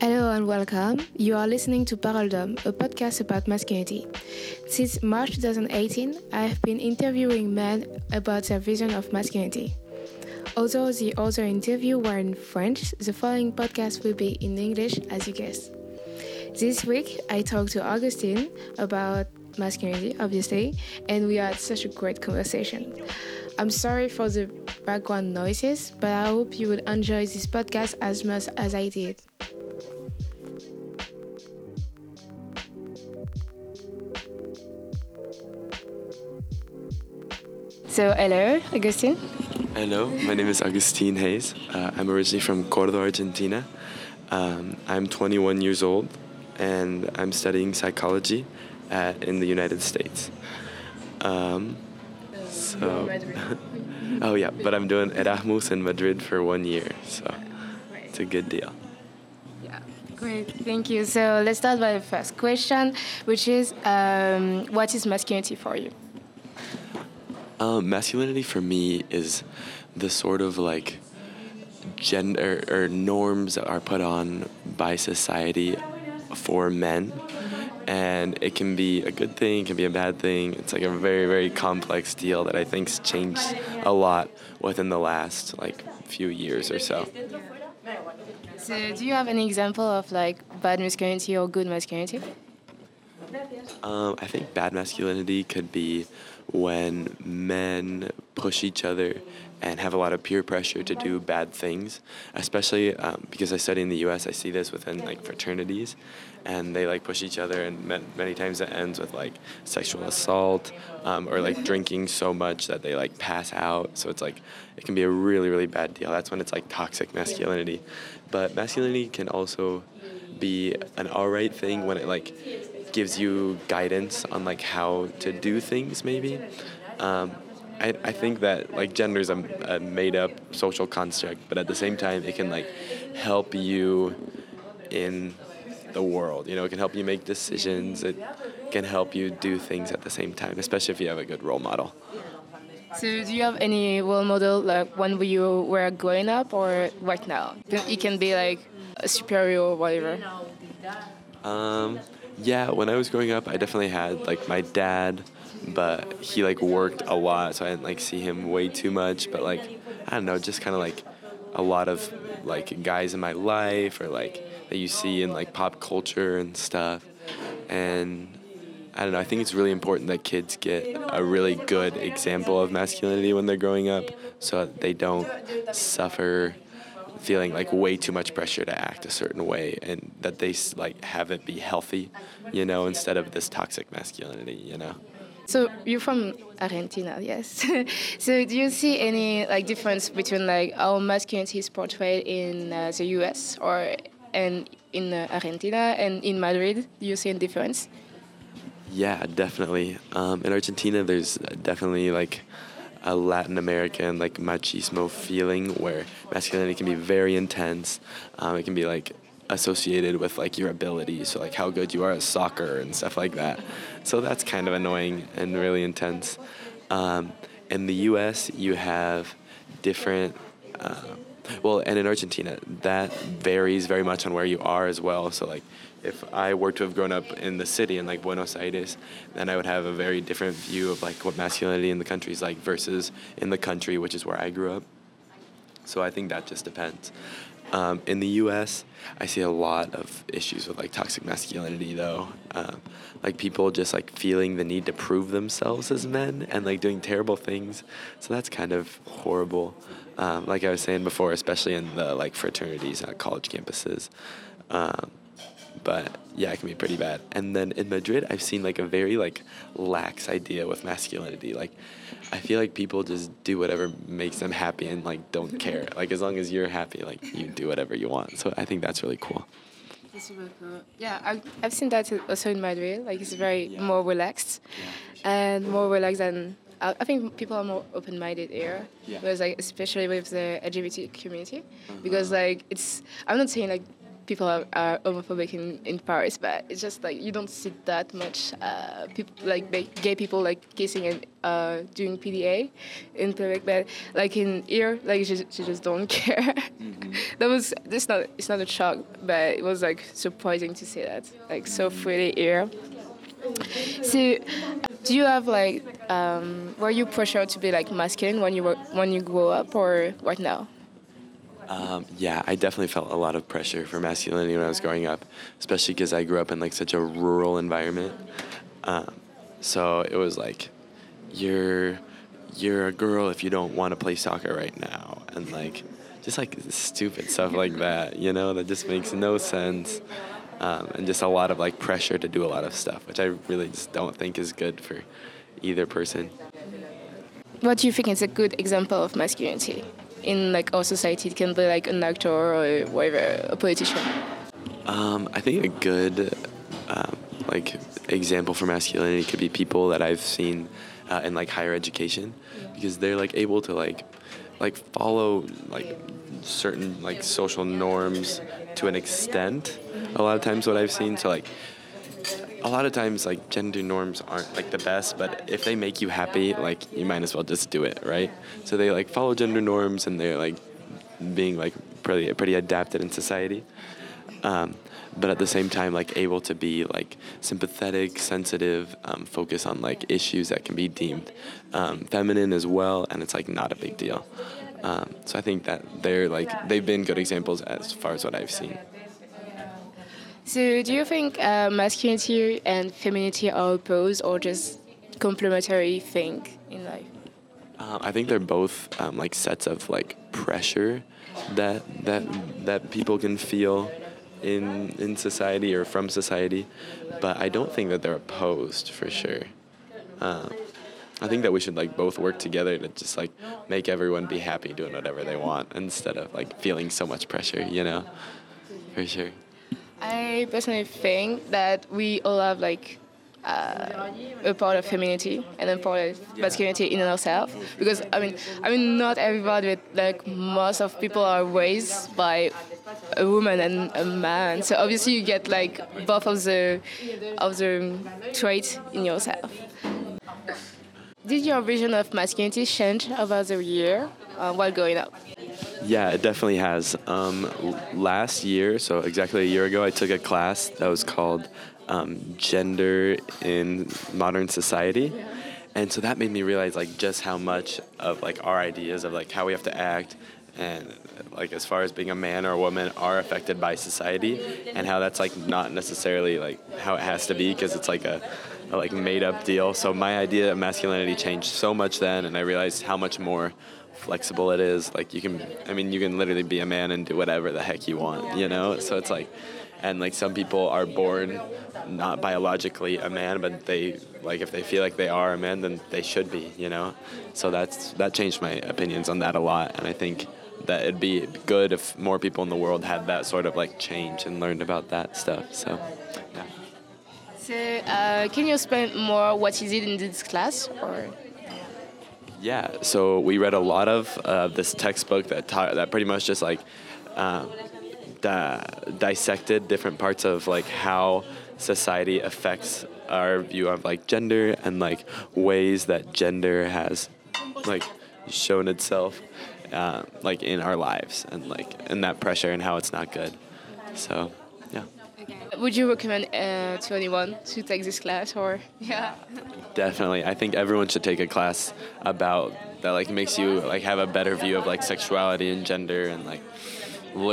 Hello and welcome. You are listening to Parole d'Homme, a podcast about masculinity. Since March 2018, I have been interviewing men about their vision of masculinity. Although the other interviews were in French, the following podcast will be in English, as you guessed. This week, I talked to Augustine about masculinity, obviously, and we had such a great conversation. I'm sorry for the background noises, but I hope you will enjoy this podcast as much as I did. So, hello, Augustine. Hello, my name is Augustine Hayes. Uh, I'm originally from Cordoba, Argentina. Um, I'm 21 years old and I'm studying psychology at, in the United States. Um, so, oh yeah, but I'm doing Erasmus in Madrid for one year, so it's a good deal. Yeah, great, thank you. So let's start by the first question, which is um, what is masculinity for you? Um, masculinity for me is the sort of like gender or norms that are put on by society for men. And it can be a good thing, it can be a bad thing. It's like a very, very complex deal that I think's changed a lot within the last like few years or so. So, do you have any example of like bad masculinity or good masculinity? Um, I think bad masculinity could be when men push each other and have a lot of peer pressure to do bad things, especially um, because I study in the U.S. I see this within like fraternities, and they like push each other, and many times it ends with like sexual assault um, or like drinking so much that they like pass out. So it's like it can be a really really bad deal. That's when it's like toxic masculinity, but masculinity can also be an alright thing when it like gives you guidance on like how to do things maybe. Um, I, I think that like gender is a, a made up social construct but at the same time it can like help you in the world. You know it can help you make decisions. It can help you do things at the same time especially if you have a good role model. So do you have any role model like when you were growing up or right now? It can be like a superior or whatever. Um, yeah, when I was growing up, I definitely had like my dad, but he like worked a lot, so I didn't like see him way too much. But like, I don't know, just kind of like a lot of like guys in my life or like that you see in like pop culture and stuff. And I don't know, I think it's really important that kids get a really good example of masculinity when they're growing up so they don't suffer feeling like way too much pressure to act a certain way and that they like have it be healthy you know instead of this toxic masculinity you know so you're from Argentina, yes. so do you see any like difference between like how masculinity is portrayed in uh, the U.S. or and in uh, Argentina and in Madrid? Do you see a difference? Yeah, definitely. Um, in Argentina, there's definitely like a Latin American like machismo feeling where masculinity can be very intense. Um, it can be like associated with like your ability, so like how good you are at soccer and stuff like that. So that's kind of annoying and really intense. Um, in the U.S., you have different. Uh, well, and in Argentina, that varies very much on where you are as well. So like if I were to have grown up in the city in like Buenos Aires, then I would have a very different view of like what masculinity in the country is like versus in the country, which is where I grew up. So I think that just depends. Um, in the U.S., I see a lot of issues with like toxic masculinity, though. Um, like people just like feeling the need to prove themselves as men and like doing terrible things. So that's kind of horrible. Um, like I was saying before, especially in the like fraternities at college campuses. Um, but yeah, it can be pretty bad. And then in Madrid, I've seen like a very like lax idea with masculinity. Like, I feel like people just do whatever makes them happy and like don't care. Like as long as you're happy, like you do whatever you want. So I think that's really cool. That's really cool. Yeah, I've, I've seen that also in Madrid. Like it's very yeah. more relaxed, yeah. and more relaxed than I think people are more open-minded here yeah. because like especially with the LGBT community uh-huh. because like it's I'm not saying like people are, are homophobic in, in Paris, but it's just like you don't see that much uh, people like gay people like kissing and uh, doing PDA in public, but like in here, like you just, you just don't care. Mm-hmm. that was it's not it's not a shock, but it was like surprising to see that like so freely here. So, do you have like um, were you pressured to be like masculine when you were when you grow up or right now? Um, yeah, I definitely felt a lot of pressure for masculinity when I was growing up, especially because I grew up in like such a rural environment. Um, so it was like, you're you're a girl if you don't want to play soccer right now, and like just like stupid stuff like that, you know, that just makes no sense. Um, and just a lot of like pressure to do a lot of stuff, which I really just don't think is good for either person. What do you think is a good example of masculinity? in like our society. It can be like an actor or whatever, a politician. Um, I think a good um, like example for masculinity could be people that I've seen uh, in like higher education, because they're like able to like like follow like certain like social norms to an extent. A lot of times, what I've seen, so like a lot of times like gender norms aren't like the best but if they make you happy like you might as well just do it right? So they like follow gender norms and they're like being like pretty pretty adapted in society. Um, but at the same time like able to be like sympathetic sensitive um, focus on like issues that can be deemed um, feminine as well and it's like not a big deal um, so i think that they're like they've been good examples as far as what i've seen so, do you think uh, masculinity and femininity are opposed or just complementary thing in life? Uh, I think they're both um, like sets of like pressure that that that people can feel in in society or from society, but I don't think that they're opposed for sure. Uh, I think that we should like both work together to just like make everyone be happy doing whatever they want instead of like feeling so much pressure, you know, for sure. I personally think that we all have like uh, a part of femininity and then part of masculinity in ourselves because I mean I mean not everybody but like most of people are raised by a woman and a man so obviously you get like both of the of the traits in yourself. Did your vision of masculinity change over the year uh, while growing up? Yeah, it definitely has. Um, last year, so exactly a year ago, I took a class that was called um, Gender in Modern Society. And so that made me realize like just how much of like our ideas of like how we have to act and like as far as being a man or a woman are affected by society and how that's like not necessarily like how it has to be because it's like a, a like made up deal. So my idea of masculinity changed so much then and I realized how much more flexible it is. Like you can, I mean, you can literally be a man and do whatever the heck you want, you know. So it's like, and like some people are born not biologically a man, but they like if they feel like they are a man, then they should be, you know. So that's that changed my opinions on that a lot, and I think that it'd be good if more people in the world had that sort of like change and learned about that stuff. So, yeah. So, uh, can you explain more what is it in this class, or? Yeah, so we read a lot of uh, this textbook that ta- that pretty much just like di- dissected different parts of like how society affects our view of like gender and like ways that gender has like shown itself uh, like in our lives and like in that pressure and how it's not good. So. Would you recommend uh, to anyone to take this class or yeah? Definitely, I think everyone should take a class about that. Like makes you like have a better view of like sexuality and gender and like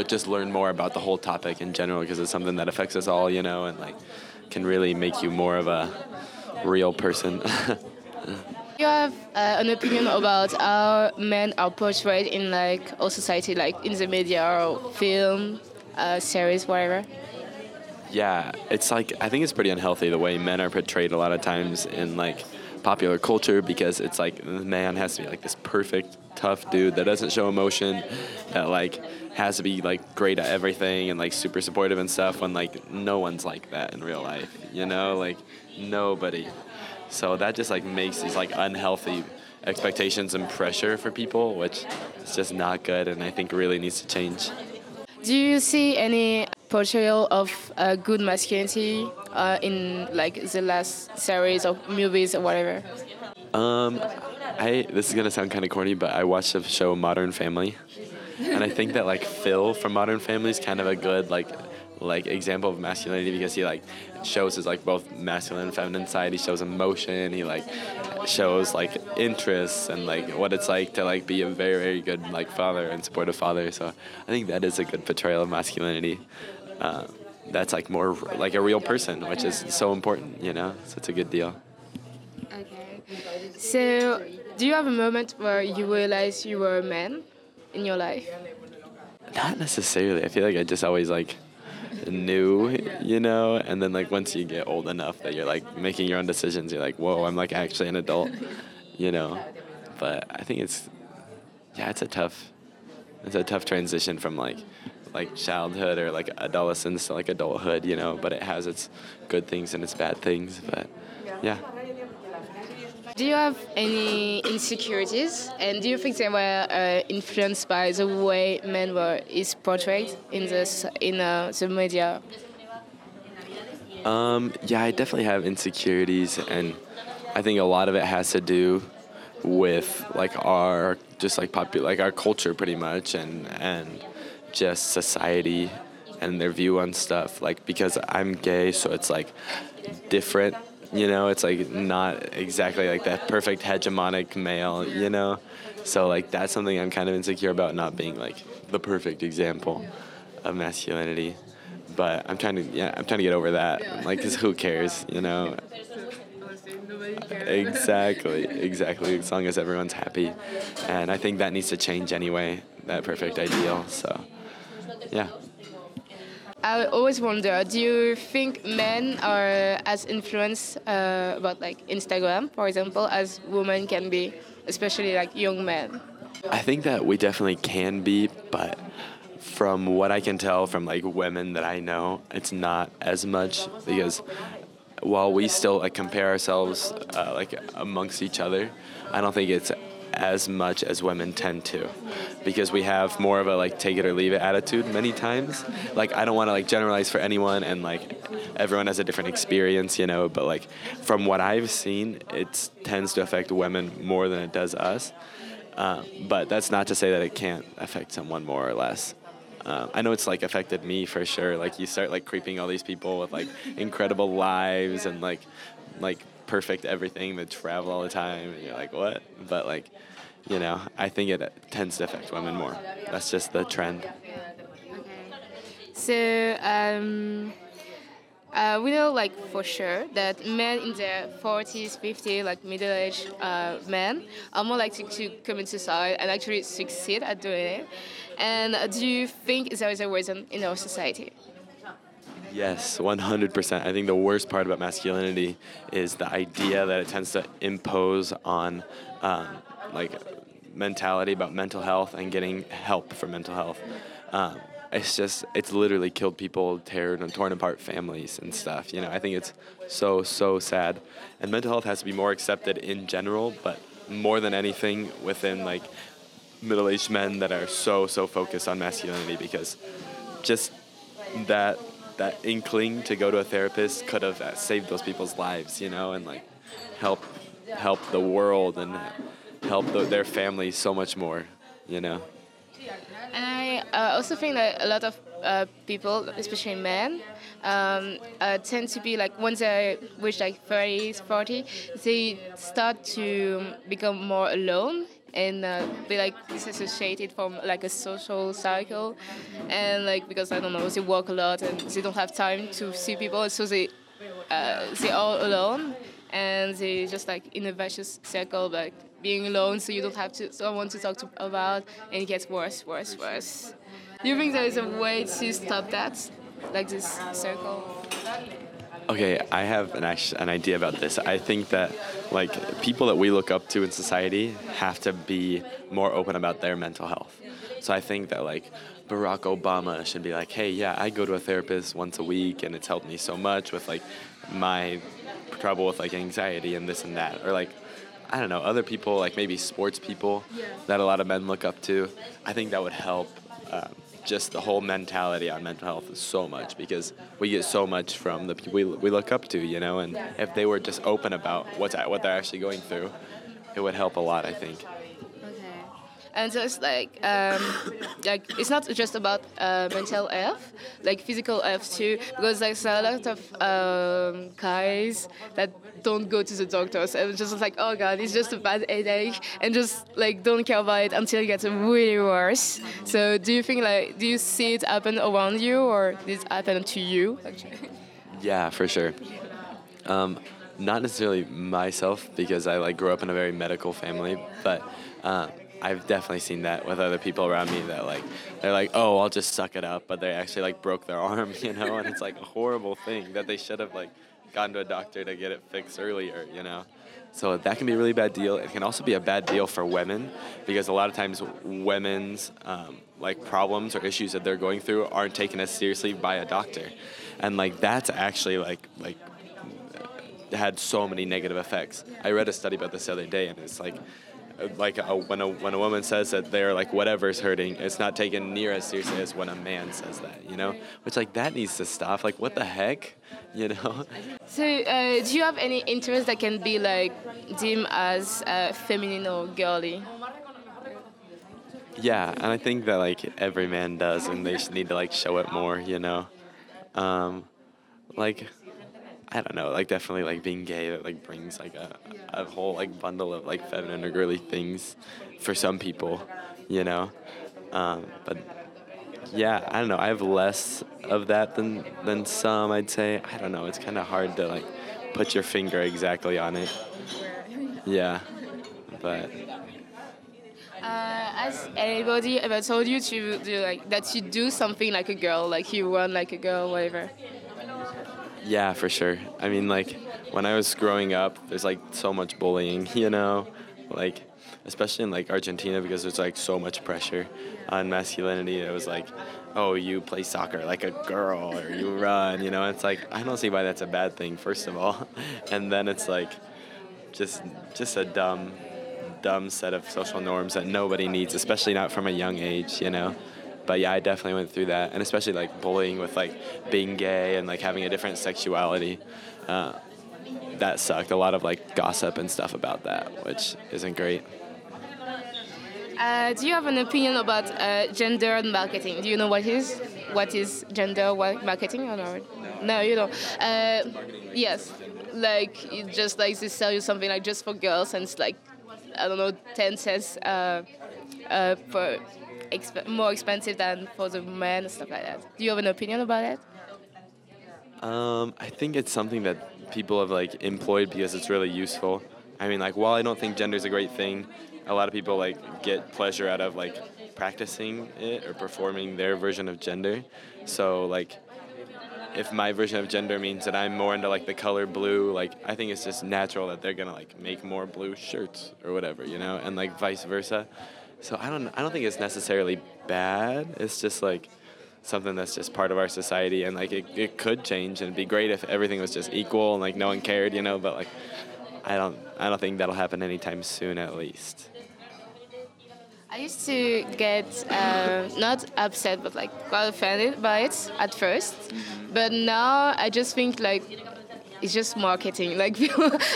just learn more about the whole topic in general because it's something that affects us all, you know, and like can really make you more of a real person. you have uh, an opinion about how men are portrayed in like our society, like in the media or film, uh, series, whatever? Yeah, it's like I think it's pretty unhealthy the way men are portrayed a lot of times in like popular culture because it's like the man has to be like this perfect tough dude that doesn't show emotion that like has to be like great at everything and like super supportive and stuff when like no one's like that in real life you know? Like nobody. So that just like makes these like unhealthy expectations and pressure for people which is just not good and i think really needs to change do you see any portrayal of uh, good masculinity uh, in like the last series of movies or whatever? Um, I this is gonna sound kind of corny, but I watched the show Modern Family, and I think that like Phil from Modern Family is kind of a good like like example of masculinity because he like shows his like both masculine and feminine side. He shows emotion. He like shows like interests and like what it's like to like be a very very good like father and supportive father. So I think that is a good portrayal of masculinity. Uh, that's like more like a real person, which is so important, you know. So it's a good deal. Okay. So, do you have a moment where you realize you were a man in your life? Not necessarily. I feel like I just always like knew, you know, and then like once you get old enough that you're like making your own decisions, you're like, whoa, I'm like actually an adult, you know. But I think it's, yeah, it's a tough, it's a tough transition from like, like childhood or like adolescence to like adulthood, you know. But it has its good things and its bad things. But yeah. Do you have any insecurities, and do you think they were uh, influenced by the way men were is portrayed in the in uh, the media? Um, yeah, I definitely have insecurities, and I think a lot of it has to do with like our just like popular like our culture pretty much, and and just society and their view on stuff. Like because I'm gay, so it's like different you know it's like not exactly like that perfect hegemonic male you know? So like that's something i'm kind of insecure about not being like the perfect example of masculinity. But i'm trying to yeah i'm trying to get over that. Like cause who cares you know? Exactly exactly. As long as everyone's happy. And i think that needs to change anyway that perfect ideal so yeah I always wonder, do you think men are as influenced uh, about like Instagram, for example, as women can be, especially like young men? I think that we definitely can be, but from what I can tell from like women that I know, it's not as much because while we still like compare ourselves uh, like amongst each other, I don't think it's as much as women tend to. Because we have more of a like take it or leave it attitude many times. Like i don't want to like generalize for anyone and like everyone has a different experience you know but like from what i've seen it tends to affect women more than it does us. Uh, but that's not to say that it can't affect someone more or less. Uh, I know it's like affected me for sure. Like you start like creeping all these people with like incredible lives and like like perfect everything that travel all the time and you're like what? But like you know i think it tends to affect women more. That's just the trend. So um, uh, we know like for sure that men in their 40s 50s like middle-aged uh, men are more likely to commit suicide and actually succeed at doing it. And do you think there is a reason in our society Yes, 100%. I think the worst part about masculinity is the idea that it tends to impose on um, like mentality about mental health and getting help for mental health. Um, it's just it's literally killed people, teared and torn apart families and stuff. You know, I think it's so so sad. And mental health has to be more accepted in general, but more than anything within like middle-aged men that are so so focused on masculinity because just that that inkling to go to a therapist could have saved those people's lives, you know, and like help help the world and help the, their families so much more, you know. And I uh, also think that a lot of uh, people, especially men, um, uh, tend to be like once they reach like 30s, 40, they start to become more alone and uh, be like disassociated from like a social cycle and like because i don't know they work a lot and they don't have time to see people so they uh, they all alone. And they just like in a vicious circle like being alone so you don't have to someone to talk to about and it gets worse worse worse. Do you think there is a way to stop that? Like this circle Okay, I have an an idea about this. I think that like people that we look up to in society have to be more open about their mental health. So I think that like Barack Obama should be like, "Hey, yeah, I go to a therapist once a week and it's helped me so much with like my trouble with like anxiety and this and that." Or like I don't know, other people like maybe sports people that a lot of men look up to. I think that would help um, just the whole mentality on mental health is so much because we get so much from the people we, we look up to, you know, and if they were just open about what's what they're actually going through, it would help a lot, I think. And so it's like, um, like it's not just about uh, mental health, like physical health too, because there's a lot of um, guys that don't go to the doctors and just like, oh god, it's just a bad headache, and just like don't care about it until it gets really worse. So do you think like, do you see it happen around you, or did it happen to you? Actually? Yeah, for sure. Um, not necessarily myself because I like grew up in a very medical family, but uh, I've definitely seen that with other people around me that like they're like, oh, I'll just suck it up, but they actually like broke their arm, you know, and it's like a horrible thing that they should have like gone to a doctor to get it fixed earlier, you know. So that can be a really bad deal. It can also be a bad deal for women because a lot of times women's um, like problems or issues that they're going through aren't taken as seriously by a doctor, and like that's actually like like had so many negative effects. I read a study about this the other day, and it's like, like a, when a when a woman says that they're like whatever's hurting, it's not taken near as seriously as when a man says that. You know, which like that needs to stop. Like what the heck, you know? So uh, do you have any interest that can be like deemed as uh, feminine or girly? Yeah, and I think that like every man does, and they just need to like show it more. You know, um, like I don't know, like definitely like being gay that like brings like a, a whole like bundle of like feminine or girly things for some people, you know. Um, but yeah, I don't know. I have less of that than than some. I'd say. I don't know. It's kind of hard to like put your finger exactly on it. Yeah, but. Uh, has anybody ever told you to do like that you do something like a girl, like you run like a girl, whatever? Yeah, for sure. I mean, like when I was growing up, there's like so much bullying, you know, like especially in like Argentina because there's like so much pressure on masculinity. It was like, oh, you play soccer like a girl or you run, you know. It's like I don't see why that's a bad thing, first of all, and then it's like just just a dumb dumb set of social norms that nobody needs, especially not from a young age, you know but yeah, I definitely went through that, and especially like bullying with like being gay and like having a different sexuality. Uh, that sucked. A lot of like gossip and stuff about that, which isn't great. Uh, do you have an opinion about uh, gender marketing? Do you know what is what is gender marketing or not? No, you don't. Uh, yes, like it just like they sell you something like just for girls, and it's like I don't know, ten cents uh, uh, for exp- more expensive than for the men stuff like that. Do you have an opinion about it? Um, I think it's something that people have like employed because it's really useful. I mean, like while I don't think gender is a great thing, a lot of people like get pleasure out of like practicing it or performing their version of gender. So like if my version of gender means that I'm more into like the color blue, like I think it's just natural that they're gonna like make more blue shirts or whatever, you know, and like vice versa. So I don't I don't think it's necessarily bad. It's just like something that's just part of our society and like it, it could change and it'd be great if everything was just equal and like no one cared, you know, but like I don't I don't think that'll happen anytime soon at least. I used to get uh, not upset but like quite offended by it at 1st mm-hmm. but now I just think like it's just marketing. Like,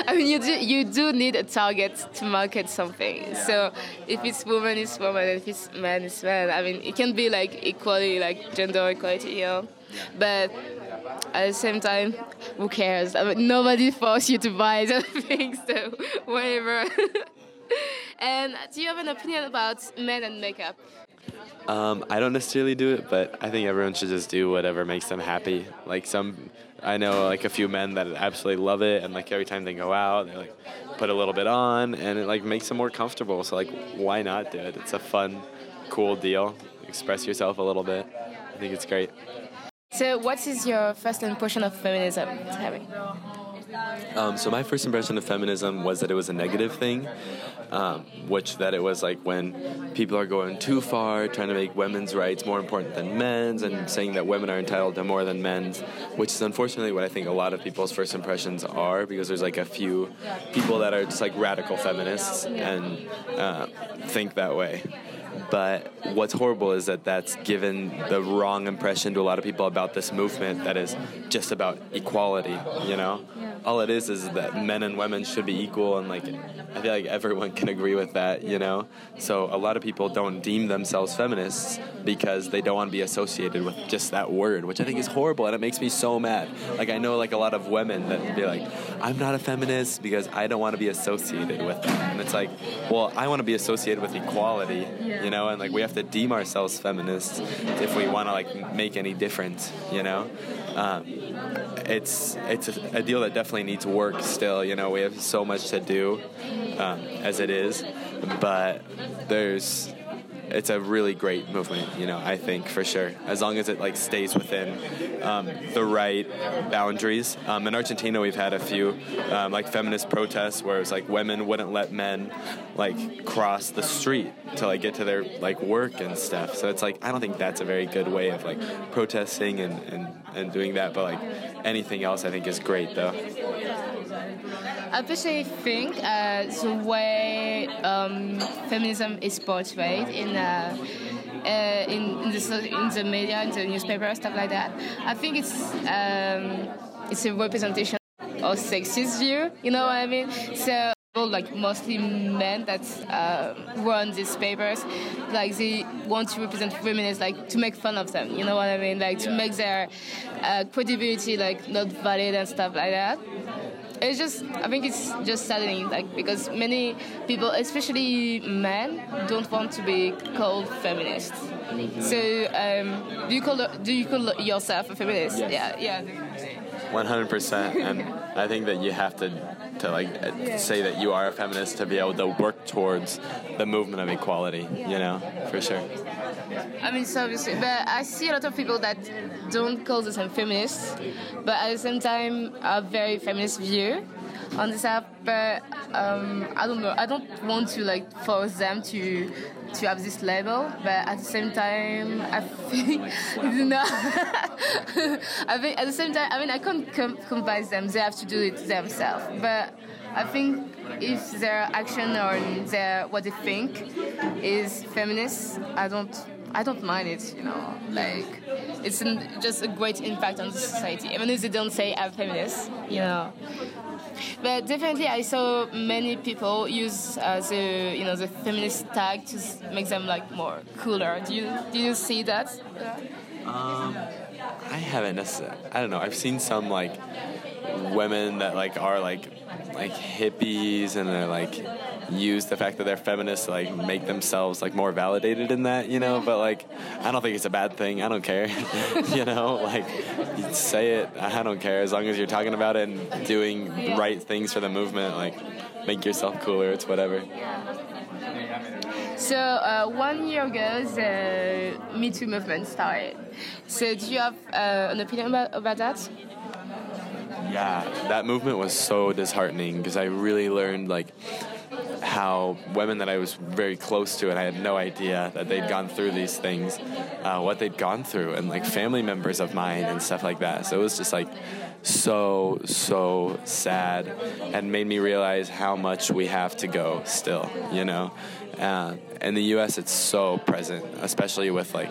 I mean, you do you do need a target to market something. So if it's woman, it's woman. If it's man, it's man. I mean, it can be like equality, like gender equality, you know. But at the same time, who cares? I mean, nobody forced you to buy the thing, so whatever. and do you have an opinion about men and makeup? Um, I don't necessarily do it, but I think everyone should just do whatever makes them happy. Like some I know like a few men that absolutely love it, and like every time they go out, they like put a little bit on, and it like makes them more comfortable. So like, why not do it? It's a fun, cool deal. Express yourself a little bit. I think it's great. So, what is your first impression of feminism, Harry? Um, so my first impression of feminism was that it was a negative thing, um, which that it was like when people are going too far, trying to make women's rights more important than men's, and saying that women are entitled to more than men's, which is unfortunately what I think a lot of people's first impressions are, because there's like a few people that are just like radical feminists and uh, think that way. But what's horrible is that that's given the wrong impression to a lot of people about this movement that is just about equality, you know? Yeah. All it is is that men and women should be equal, and like, I feel like everyone can agree with that, you know? So a lot of people don't deem themselves feminists because they don't want to be associated with just that word, which I think is horrible, and it makes me so mad. Like, I know like a lot of women that be like, I'm not a feminist because I don't want to be associated with that. And it's like, well, I want to be associated with equality, you know? And like, we have to deem ourselves feminists if we want to like make any difference, you know? Um, it's it's a, a, deal that definitely needs work still. You know, we have so much to do um, as it is, but there's it's a really great movement. You know, I think for sure, as long as it like stays within um, the right boundaries. Um, in Argentina, we've had a few um, like feminist protests where it's like women wouldn't let men like cross the street to like get to their like work and stuff. So it's like I don't think that's a very good way of like protesting and, and, and doing that. But like anything else, I think is great though. I personally think uh, the way um, feminism is portrayed in, uh, uh, in, in, the, in the media, in the newspaper, stuff like that, I think it's um, it's a representation of sexist view. You know what I mean? So like mostly men that uh, run these papers like they want to represent women as like to make fun of them you know what i mean like to make their uh, credibility like not valid and stuff like that it's just I think it's just saddening, like because many people, especially men, don't want to be called feminists. So um, do you call do you call yourself a feminist? Yes. Yeah, yeah. One hundred percent, and I think that you have to to like uh, yeah. say that you are a feminist to be able to work towards the movement of equality. You know, for sure. I mean, so obviously, but I see a lot of people that don't call themselves feminists, but at the same time, a very feminist view on this app. But um, I don't know. I don't want to like force them to to have this label, but at the same time, I think know, I think at the same time, I mean, I can't com- convince them. They have to do it themselves. But I think if their action or their what they think is feminist, I don't I don't mind it, you know. Like, it's an, just a great impact on the society, even if they don't say I'm feminist, you know. But definitely, I saw many people use uh, the you know the feminist tag to make them like more cooler. Do you do you see that? Um, I haven't necessarily. I don't know. I've seen some like women that like are like like hippies and they're like use the fact that they're feminists to like make themselves like more validated in that, you know. But like, I don't think it's a bad thing. I don't care, you know. Like, say it. I don't care as long as you're talking about it and doing the right things for the movement. Like, make yourself cooler. It's whatever. So uh, one year ago, the Me Too movement started. So do you have uh, an opinion about, about that? Yeah, that movement was so disheartening because I really learned like how women that I was very close to and I had no idea that they'd gone through these things, uh, what they'd gone through, and like family members of mine and stuff like that. So it was just like so so sad and made me realize how much we have to go still you know uh, in the us it's so present especially with like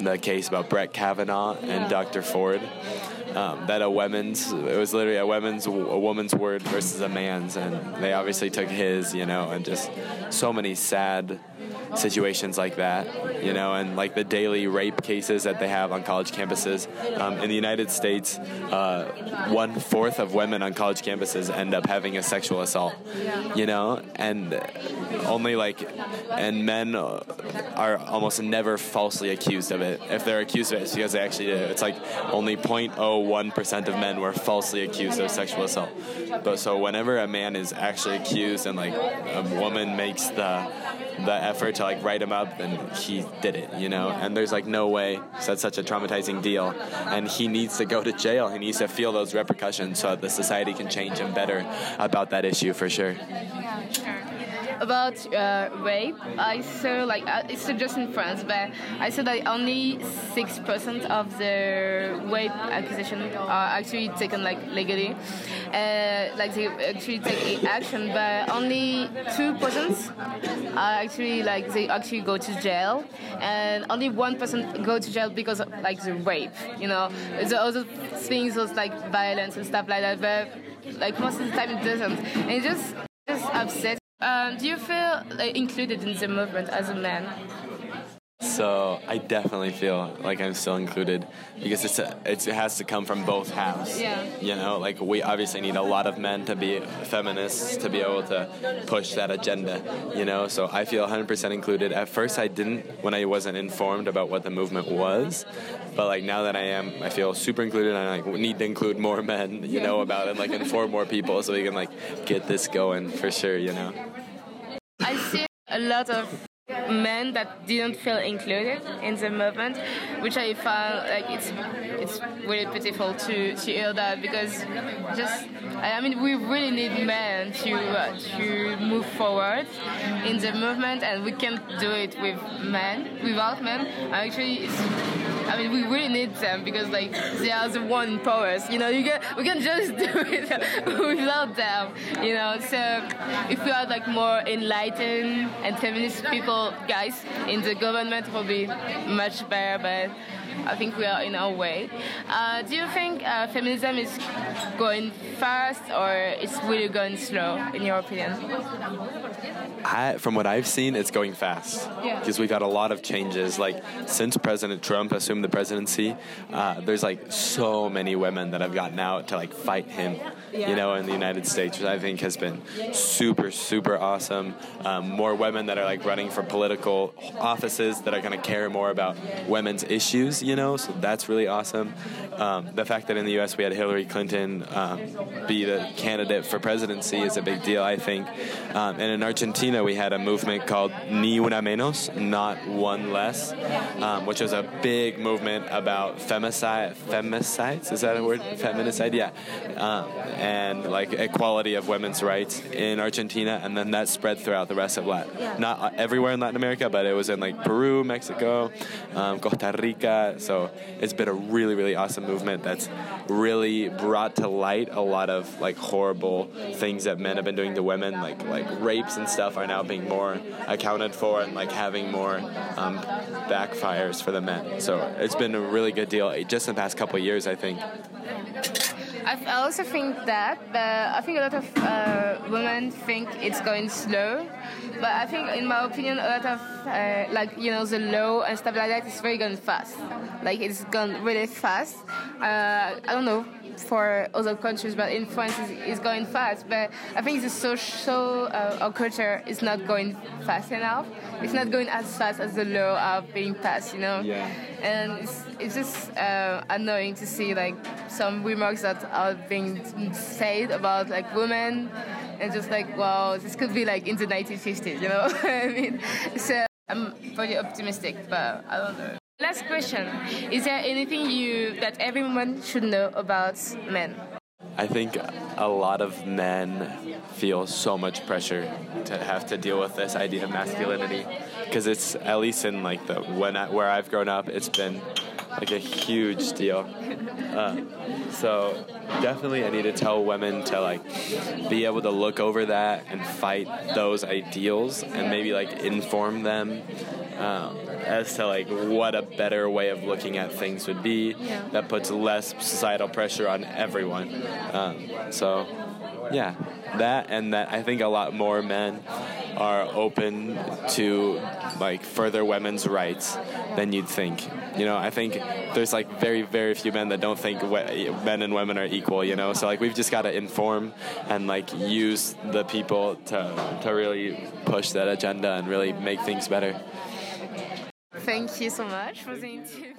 the case about brett kavanaugh and dr ford. Um, that a woman's it was literally a woman's a woman's word versus a man's and they obviously took his you know and just so many sad situations like that, you know, and like the daily rape cases that they have on college campuses. Um, in the United States, uh, one fourth of women on college campuses end up having a sexual assault, you know, and only like, and men are almost never falsely accused of it. If they're accused of it, it's because they actually did it. It's like only 0.01% of men were falsely accused of sexual assault. But so whenever a man is actually accused and like a woman makes the the effort to like write him up and he did it you know? And there's like no way that's such a traumatizing deal. And he needs to go to jail. He needs to feel those repercussions so that the society can change him better about that issue for sure. Yeah sure about uh, rape, I saw like uh, it's just in France, but I saw that only six percent of the rape accusations are actually taken like legally, uh, like they actually take action, but only two percent are actually like they actually go to jail, and only one percent go to jail because of like the rape. You know, the other things was like violence and stuff like that, but like most of the time it doesn't, and it just just upset. Um, do you feel like, included in the movement as a man? So I definitely feel like I'm still included because it's, a, it's it has to come from both halves. Yeah. You know, like we obviously need a lot of men to be feminists to be able to push that agenda. You know, so I feel 100% included. At first, I didn't when I wasn't informed about what the movement was, but like now that I am, I feel super included. And I like need to include more men. You know about it, like inform more people so we can like get this going for sure. You know. I see a lot of men that didn't feel included in the movement, which I found like it's it's really pitiful to, to hear that because just I mean we really need men to uh, to move forward in the movement and we can't do it with men without men. Actually, it's, I mean we really need them because like they are the one powers. You know, you can we can just do it without them. You know, so if we are like more enlightened and feminist people guys in the government will be much better, but I think we are in our way. Uh, do you think uh, feminism is going fast or it's really going slow, in your opinion? I, from what I've seen, it's going fast because Yeah. we've had a lot of changes. Like since President Trump assumed the presidency, uh, there's like so many women that have gotten out to like fight him. Yeah. You know, in the United States, which I think has been super, super awesome. Um, more women that are like running for political offices that are going to care more about women's issues. You know, so that's really awesome. Um, the fact that in the U.S. we had Hillary Clinton um, be the candidate for presidency is a big deal, I think. Um, and in Argentina, we had a movement called Ni Una Menos, not one less, um, which was a big movement about femicide. Femicides is that a word? Feminicide, yeah. And like equality of women's rights in Argentina, and then that spread throughout the rest of Latin. Not uh, everywhere in Latin America, but it was in like Peru, Mexico, um, Costa Rica. So it's been a really, really awesome movement that's really brought to light a lot of like horrible things that men have been doing to women, like like rapes and stuff, are now being more accounted for and like having more um, backfires for the men. So it's been a really good deal just in the past couple of years, I think. I also think that, but I think a lot of uh, women think it's going slow. But I think, in my opinion, a lot of uh, like you know the law and stuff like that is very going fast. Like it's gone really fast. Uh, I don't know for other countries, but in France it's, it's going fast. But I think the social uh, our culture is not going fast enough. It's not going as fast as the law are being passed. You know Yeah. and it's, it's just uh, annoying to see like some remarks that are being said about like women and just like wow this could be like in the 1950s you know i mean? So i'm pretty optimistic but i don't know. Last question. Is there anything you that every woman should know about men? I think a lot of men feel so much pressure to have to deal with this idea of masculinity because it's at least in like the when I, where I've grown up, it's been like a huge deal. Uh, so definitely, I need to tell women to like be able to look over that and fight those ideals and maybe like inform them um, as to like what a better way of looking at things would be Yeah. that puts less societal pressure on everyone. Um, so yeah, that and that I think a lot more men are open to like further women's rights than you'd think. You know, I think there's like very very few men that don't think we- men and women are equal. You know, so like we've just got to inform and like use the people to to really push that agenda and really make things better. thank you so much for the interview